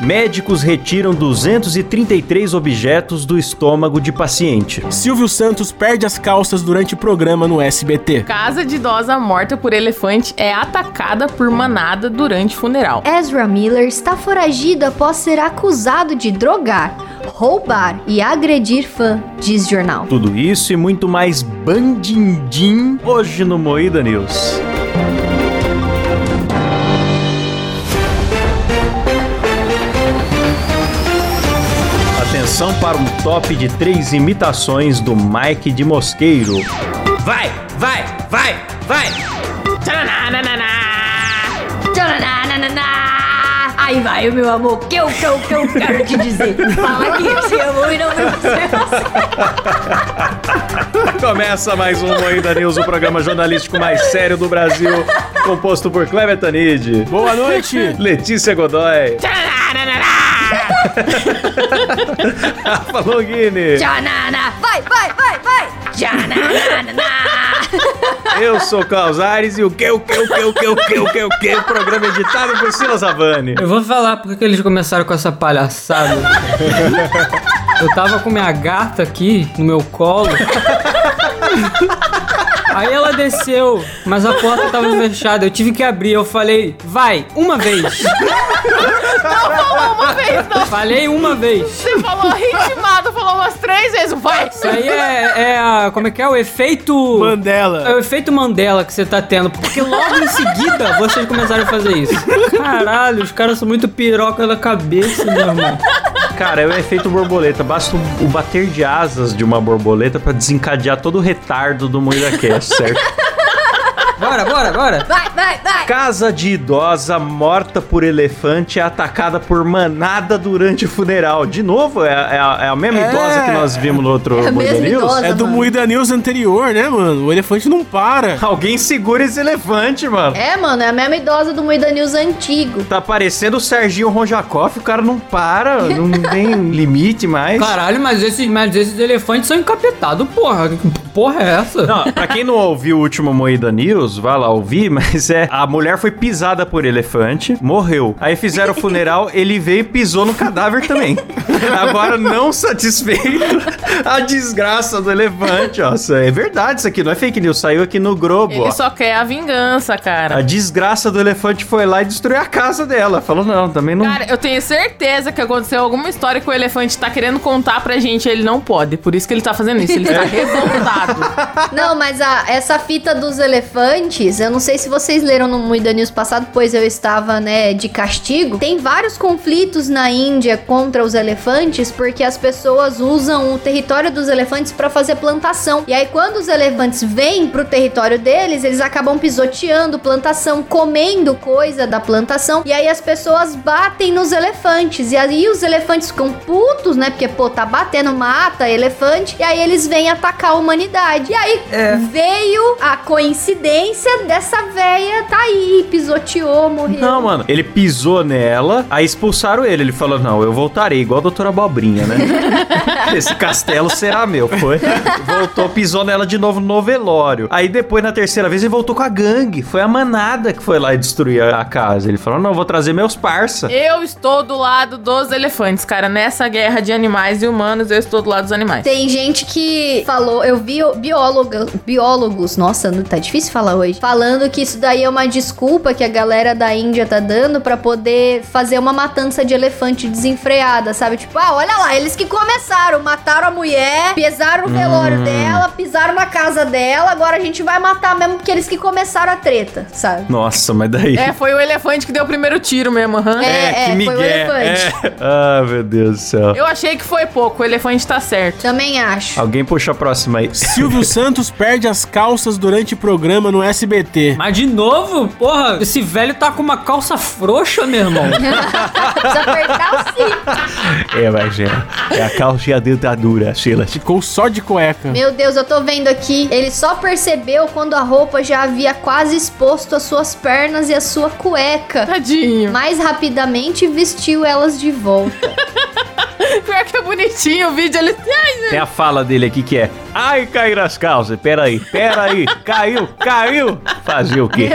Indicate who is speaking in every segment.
Speaker 1: Médicos retiram 233 objetos do estômago de paciente.
Speaker 2: Silvio Santos perde as calças durante programa no SBT.
Speaker 3: Casa de idosa morta por elefante é atacada por manada durante funeral.
Speaker 4: Ezra Miller está foragido após ser acusado de drogar, roubar e agredir fã, diz jornal.
Speaker 1: Tudo isso e muito mais bandindim hoje no Moída News. Para um top de três imitações do Mike de Mosqueiro.
Speaker 5: Vai, vai, vai, vai!
Speaker 4: Aí vai, meu amor, que eu, que eu, que eu quero te dizer. Fala que eu te amo e não me
Speaker 1: Começa mais um Moída News, o programa jornalístico mais sério do Brasil, composto por Kleber Tanid.
Speaker 2: Boa noite!
Speaker 1: Letícia Godoy. Rafa Longini.
Speaker 4: Janana, vai, vai, vai, vai. Janana.
Speaker 1: Eu sou Klaus Aires e o que, o que, o que, o que, o que, o que, o que, o programa editado por Silas Zavani.
Speaker 6: Eu vou falar porque que eles começaram com essa palhaçada. Eu tava com minha gata aqui no meu colo. Aí ela desceu, mas a porta tava fechada. Eu tive que abrir. Eu falei, vai, uma vez.
Speaker 3: Não falou uma vez, não.
Speaker 6: Falei uma vez.
Speaker 3: Você falou ritmado, falou umas três vezes. Vai.
Speaker 6: Isso aí é, é a. Como é que é? O efeito.
Speaker 2: Mandela.
Speaker 6: É o efeito Mandela que você tá tendo. Porque logo em seguida vocês começaram a fazer isso. Caralho, os caras são muito piroca da cabeça, meu irmão.
Speaker 1: Cara, é o efeito borboleta. Basta o, o bater de asas de uma borboleta pra desencadear todo o retardo do Moída Cast, certo?
Speaker 6: Bora, bora, bora.
Speaker 4: Vai, vai, vai.
Speaker 1: Casa de idosa morta por elefante é atacada por manada durante o funeral. De novo, é, é a, é a mesma
Speaker 2: É.
Speaker 1: idosa que nós vimos no outro
Speaker 4: É
Speaker 1: Moída News?
Speaker 4: idosa.
Speaker 2: É do
Speaker 4: mano.
Speaker 2: Moída News anterior, né, mano? O elefante não para.
Speaker 1: Alguém segura esse elefante, mano.
Speaker 4: É, mano, é a mesma idosa do Moída News antigo.
Speaker 1: Tá parecendo o Serginho Ronjakoff, o cara não para, não tem limite mais.
Speaker 6: Caralho, mas esses, mas esses elefantes são encapetados, porra. Que porra é essa?
Speaker 1: Não, pra quem não ouviu o último Moída News, vai lá ouvir, mas é. A mulher foi pisada por elefante, morreu. Aí fizeram o funeral, ele veio e pisou no cadáver também. Agora, não satisfeito, a desgraça do elefante, ó. Isso É verdade isso aqui, não é fake news, saiu aqui no Globo,
Speaker 3: Ele
Speaker 1: ó.
Speaker 3: só quer a vingança,
Speaker 1: A
Speaker 3: cara.
Speaker 1: desgraça do elefante foi lá e destruiu a casa dela. Falou, não, também não.
Speaker 3: Cara, eu tenho certeza que aconteceu alguma história que o elefante tá querendo contar pra gente, ele não pode. Por isso que ele tá fazendo isso, ele está revoltado.
Speaker 4: Não, mas a, essa fita dos elefantes, eu não sei se vocês leram no Moída News passado, pois eu estava, né, de castigo. Tem vários conflitos na Índia contra os elefantes, porque as pessoas usam o território dos elefantes para fazer plantação. E aí, quando os elefantes vêm pro território deles, eles acabam pisoteando plantação, comendo coisa da plantação. E aí as pessoas batem nos elefantes. E aí os elefantes ficam putos, né? Porque, pô, tá batendo, mata elefante. E aí eles vêm atacar a humanidade. E aí veio a coincidência dessa véia tá aí, pisoteou, morreu.
Speaker 1: Não, mano, ele pisou nela, aí expulsaram ele. Ele falou: Não, eu voltarei, igual a doutora Abobrinha, né? Esse castelo será meu. Foi. Voltou, pisou nela de novo no velório. Aí depois, na terceira vez, ele voltou com a gangue. Foi a manada que foi lá e destruir a a casa. Ele falou: Não, vou trazer meus parça.
Speaker 3: Eu estou do lado dos elefantes, cara. Nessa guerra de animais e humanos, eu estou do lado dos animais.
Speaker 4: Tem gente que falou, eu vi bióloga, biólogos, nossa, não tá difícil falar hoje, falando que isso daí é uma desculpa que a galera da Índia tá dando pra poder fazer uma matança de elefante desenfreada, sabe? Tipo, ah, olha lá, eles que começaram, mataram a mulher, pisaram o velório dela, pisaram na casa dela, agora a gente vai matar mesmo porque eles que começaram a treta, sabe?
Speaker 1: Nossa, mas daí.
Speaker 3: É, foi o elefante que deu o primeiro tiro mesmo, aham.
Speaker 4: É, é, foi o elefante.
Speaker 1: É. Ah, meu Deus do céu.
Speaker 3: Eu achei que foi pouco, o elefante tá certo.
Speaker 4: Também acho.
Speaker 1: Alguém puxa a próxima aí.
Speaker 2: Silvio Santos perde as calças durante programa no SBT.
Speaker 6: Mas de novo? Porra, esse velho tá com uma calça frouxa, meu irmão.
Speaker 4: Precisa apertar o cinto.
Speaker 1: É, mas é. É a calça e a dentadura, Silas.
Speaker 2: Ficou só de cueca.
Speaker 4: Meu Deus, eu tô vendo aqui. Ele só percebeu quando a roupa já havia quase exposto as suas pernas e a sua cueca.
Speaker 3: Tadinho.
Speaker 4: Mais rapidamente vestiu elas de volta.
Speaker 3: Pior que é bonitinho o vídeo. Ele. Ai,
Speaker 1: Tem a fala dele aqui que é: Ai, caíram as calças. Peraí, peraí. Caiu, caiu. Fazer o quê?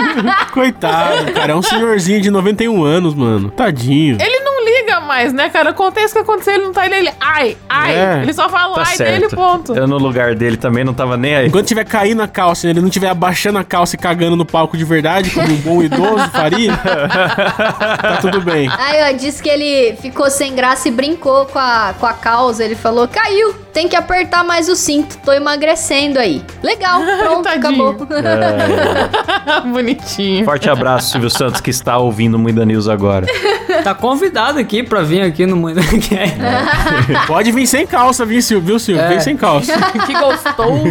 Speaker 2: Coitado, cara. É um senhorzinho de 91 anos, mano. Tadinho.
Speaker 3: Ele mais, né, cara? Acontece o que aconteceu, ele não tá ele. Ai, ai.
Speaker 2: É.
Speaker 3: Ele só fala
Speaker 1: Tá
Speaker 3: ai dele,
Speaker 1: certo.
Speaker 3: ponto.
Speaker 1: Eu no lugar dele também não tava nem aí.
Speaker 2: Enquanto tiver caindo a calça, né, ele não tiver abaixando a calça e cagando no palco de verdade, como um bom idoso faria, tá tudo bem.
Speaker 4: Aí, ó, disse que ele ficou sem graça e brincou com a, com a causa. Ele falou: caiu, tem que apertar mais o cinto. Tô emagrecendo aí. Legal, pronto, acabou.
Speaker 3: Bonitinho.
Speaker 1: Forte abraço, Silvio Santos, que está ouvindo Muita News agora.
Speaker 6: Tá convidado aqui pra vir aqui no Mundo
Speaker 2: Pode vir sem calça, viu, Silvio? Viu, Silvio?
Speaker 6: É.
Speaker 2: Vem sem calça.
Speaker 3: que gostoso.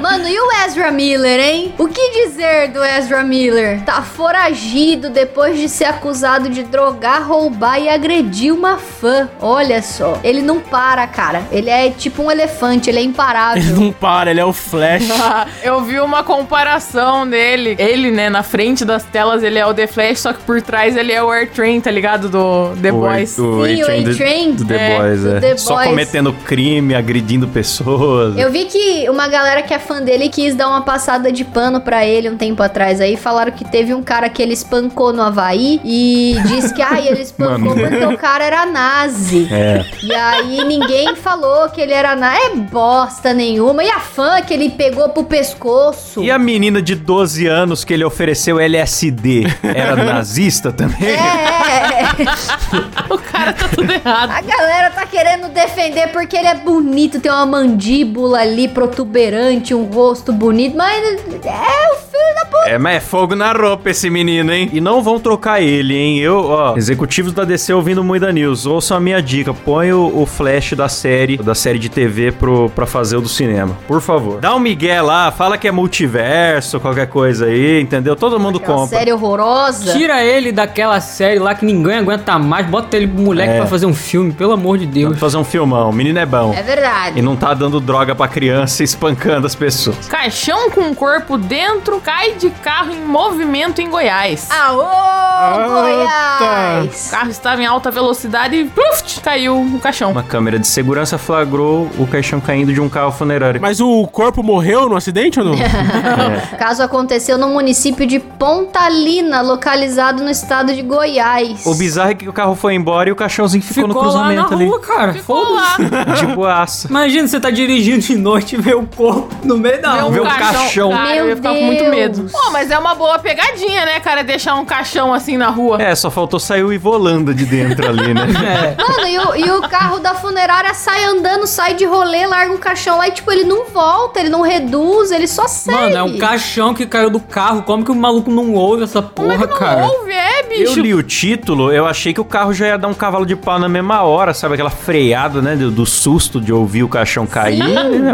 Speaker 4: Mano, e o Ezra Miller, hein? O que dizer do Ezra Miller? Tá foragido depois de ser acusado de drogar, roubar e agredir uma fã. Olha só. Ele não para, cara. Ele é tipo um elefante, ele é
Speaker 2: Ele
Speaker 4: imparável.
Speaker 2: não para, ele é o Flash.
Speaker 3: Ah, Eu vi uma comparação dele. Ele, né, na frente das telas, ele é o The Flash, só que por trás ele é o Air Train, tá ligado? Do The Boys.
Speaker 1: O,
Speaker 4: Sim, o
Speaker 1: A-Train do-
Speaker 4: A-Train.
Speaker 1: do The
Speaker 3: É,
Speaker 1: Boys,
Speaker 4: do
Speaker 1: é.
Speaker 4: The
Speaker 1: Só
Speaker 4: Boys.
Speaker 1: cometendo crime, agredindo pessoas.
Speaker 4: Eu vi que uma galera que é fã dele quis dar uma passada de pano pra ele um tempo atrás aí. Falaram que teve um cara que ele espancou no Havaí e disse que, ai, ele espancou
Speaker 1: Mano.
Speaker 4: porque o cara era nazi.
Speaker 1: É.
Speaker 4: E aí ninguém falou que ele era nazi. É bosta nenhuma. E a fã que ele pegou pro pescoço.
Speaker 1: E a menina de 12 anos que ele ofereceu LSD era nazista também?
Speaker 4: É, é, é.
Speaker 3: O cara tá tudo errado.
Speaker 4: A galera tá querendo defender porque ele é bonito, tem uma mandíbula ali protuberante, um rosto bonito, mas é o filho da puta.
Speaker 1: É, mas é fogo na roupa esse menino, hein? E não vão trocar ele, hein? Eu, ó, executivos da DC ouvindo Muita News, ouçam a minha dica, põe o, o flash da série, da série de TV pro, pra fazer o do cinema, por favor. Dá um migué lá, fala que é multiverso, qualquer coisa aí, entendeu? Todo mundo
Speaker 4: Aquela
Speaker 1: compra.
Speaker 4: série horrorosa.
Speaker 6: Tira ele daquela série lá que ninguém aguenta mais, bota ele pro moleque
Speaker 1: É.
Speaker 6: pra fazer um filme, pelo amor de Deus.
Speaker 1: Vamos fazer um filmão, o menino é bom.
Speaker 4: É verdade.
Speaker 1: E não tá dando droga pra criança e espancando as pessoas.
Speaker 3: Caixão com corpo dentro cai de carro em movimento em Goiás.
Speaker 4: Aô,
Speaker 3: O
Speaker 4: Goiás!
Speaker 3: carro estava em alta velocidade e caiu o caixão.
Speaker 1: Uma câmera de segurança flagrou o caixão caindo de um carro funerário.
Speaker 2: Mas o corpo morreu no acidente ou não?
Speaker 4: O caso aconteceu no município de Pontalina, localizado no estado de Goiás.
Speaker 1: O bizarro é que o carro foi embora e o caixãozinho ficou,
Speaker 6: Ficou
Speaker 1: no
Speaker 6: lá na
Speaker 1: cruzamento ali.
Speaker 6: rua, cara.
Speaker 3: Ficou
Speaker 6: Foda-se.
Speaker 3: lá.
Speaker 1: De boaça.
Speaker 6: Imagina, você tá dirigindo de noite e vê o corpo no meio da rua.
Speaker 1: Vê um caixão.
Speaker 3: Cara,
Speaker 4: Meu
Speaker 3: eu ia ficar com muito
Speaker 4: Deus.
Speaker 3: Medo. Pô, mas é uma boa pegadinha, né, cara? Deixar um caixão assim na rua.
Speaker 1: É, só faltou sair o Ivolanda de dentro ali, né?
Speaker 6: É.
Speaker 4: Mano, e o, e o carro da funerária sai andando, sai de rolê, larga um caixão lá e, tipo, ele não volta, ele não reduz, ele só segue.
Speaker 6: Mano, é um caixão que caiu do carro. Como que o maluco não ouve essa
Speaker 3: Como é
Speaker 6: porra,
Speaker 3: que não
Speaker 6: cara?
Speaker 3: ouve? É,
Speaker 1: Eu
Speaker 3: bicho.
Speaker 1: li o título, eu achei que o carro já ia dar um cavalo de pau na mesma hora, sabe? Aquela freada, né? Do, do susto de ouvir o caixão cair.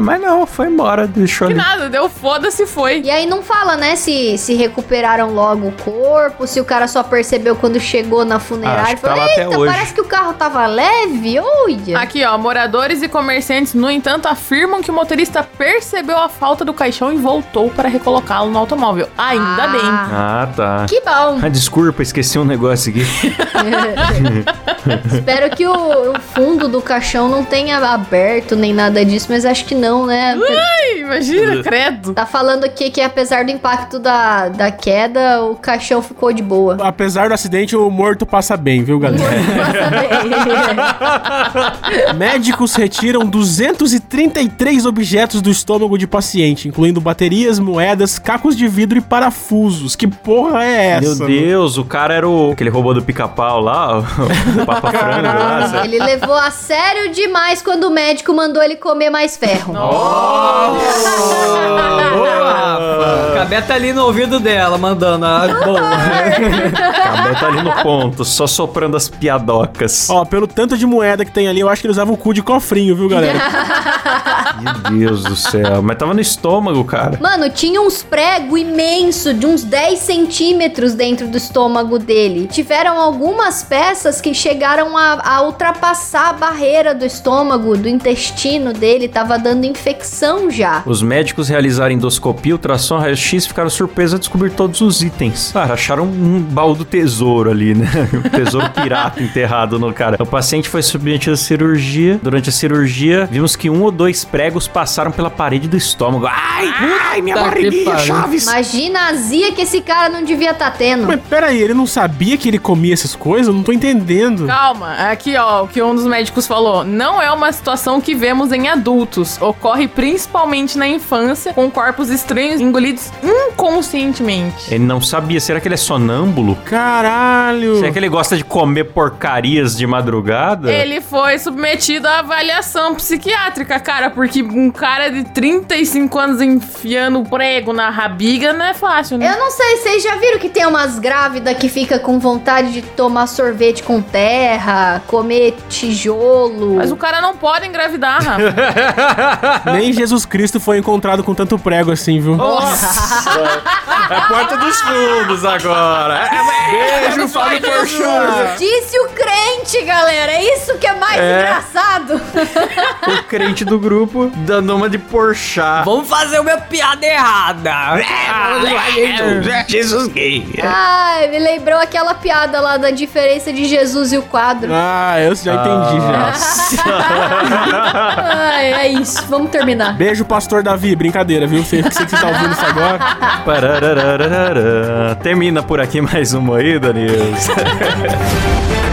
Speaker 1: Mas não, foi embora, deixou
Speaker 3: Que
Speaker 1: ali.
Speaker 3: nada, deu foda-se foi.
Speaker 4: E aí não fala, né, se, se recuperaram logo o corpo, se o cara só percebeu quando chegou na
Speaker 1: Acho
Speaker 4: funerária.
Speaker 1: que tá
Speaker 4: Falou,
Speaker 1: até
Speaker 4: eita,
Speaker 1: hoje."
Speaker 4: parece que o carro tava leve, olha.
Speaker 3: Aqui, ó, moradores e comerciantes, no entanto, afirmam que o motorista percebeu a falta do caixão e voltou para recolocá-lo no automóvel. Ainda
Speaker 4: Ah.
Speaker 3: bem.
Speaker 1: Ah, tá.
Speaker 4: Que bom.
Speaker 1: Ah, desculpa, esqueci um negócio aqui.
Speaker 4: Espero que o, o fundo do caixão não tenha aberto nem nada disso, mas acho que não, né?
Speaker 3: Ai, imagina, credo.
Speaker 4: Tá falando aqui que apesar do impacto da, da queda, o caixão ficou de boa.
Speaker 2: Apesar do acidente, o morto passa bem, viu, galera? Médicos retiram 233 objetos do estômago de paciente, incluindo baterias, moedas, cacos de vidro e parafusos. Que porra é essa?
Speaker 1: Meu
Speaker 2: mano?
Speaker 1: Deus, o cara era o... Aquele robô do pica-pau lá, o Papa Frango lá. sabe?
Speaker 4: Ele levou a sério demais quando o médico mandou ele comer mais ferro.
Speaker 6: Boa, Rafa. Cabé tá ali no ouvido dela, mandando a boa.
Speaker 1: Cabé tá ali no ponto, só soprando as piadocas.
Speaker 2: Ó, pelo tanto de moeda que tem ali, eu acho que ele usava o cu de cofrinho, viu, galera?
Speaker 1: Meu Deus do céu. Mas tava no estômago, cara.
Speaker 4: Mano, tinha uns pregos imensos de uns 10 centímetros dentro do estômago dele. Tiveram algumas peças que chegaram a, a ultrapassar a barreira do estômago, do intestino dele. Tava dando infecção já.
Speaker 1: Os médicos realizaram endoscopia, ultrassom, raio-x e ficaram surpresos a descobrir todos os itens. Cara, acharam um baú do tesouro ali, né? Um tesouro pirata enterrado no cara. O paciente foi submetido à cirurgia. Durante a cirurgia, vimos que um ou dois pregos passaram pela parede do estômago. Ai, ai, minha
Speaker 6: Tá que
Speaker 1: barriguinha. Chaves!
Speaker 4: Imagina a azia que esse cara não devia estar tendo.
Speaker 2: Mas peraí, ele não sabia que ele comia essas coisas? Eu não tô entendendo.
Speaker 3: Calma, aqui ó, o que um dos médicos falou. Não é uma situação que vemos em adultos. Ocorre principalmente na infância, com corpos estranhos engolidos inconscientemente.
Speaker 1: Ele não sabia. Será que ele é sonâmbulo?
Speaker 2: Caralho.
Speaker 1: Será que ele gosta de comer porcarias de madrugada?
Speaker 3: Ele foi submetido à avaliação psiquiátrica, cara, porque um cara de 35 anos enfiando prego na rabiga não é fácil, né?
Speaker 4: Eu não sei, vocês já viram que tem umas grávidas que fica com vontade de tomar sorvete com terra, comer tijolo.
Speaker 3: Mas o cara não pode engravidar, Rafa.
Speaker 2: Nem Jesus Cristo foi encontrado com tanto prego assim, viu?
Speaker 1: É a porta dos fundos agora.
Speaker 2: Beijo, Fábio Porchat.
Speaker 4: Disse o crente, galera. É isso que é mais
Speaker 1: É.
Speaker 4: engraçado.
Speaker 1: O crente do grupo dando uma de porchá.
Speaker 6: Vamos fazer uma piada errada.
Speaker 5: Jesus gay.
Speaker 4: Ai, me lembrou aquela piada lá da diferença de Jesus e o quadro.
Speaker 2: Ah, eu já entendi já.
Speaker 4: Ai, é isso. Vamos terminar.
Speaker 2: Beijo, pastor Davi. Brincadeira, viu? Sei sei que você tá ouvindo isso agora.
Speaker 1: Termina por aqui mais uma aí, Danilo.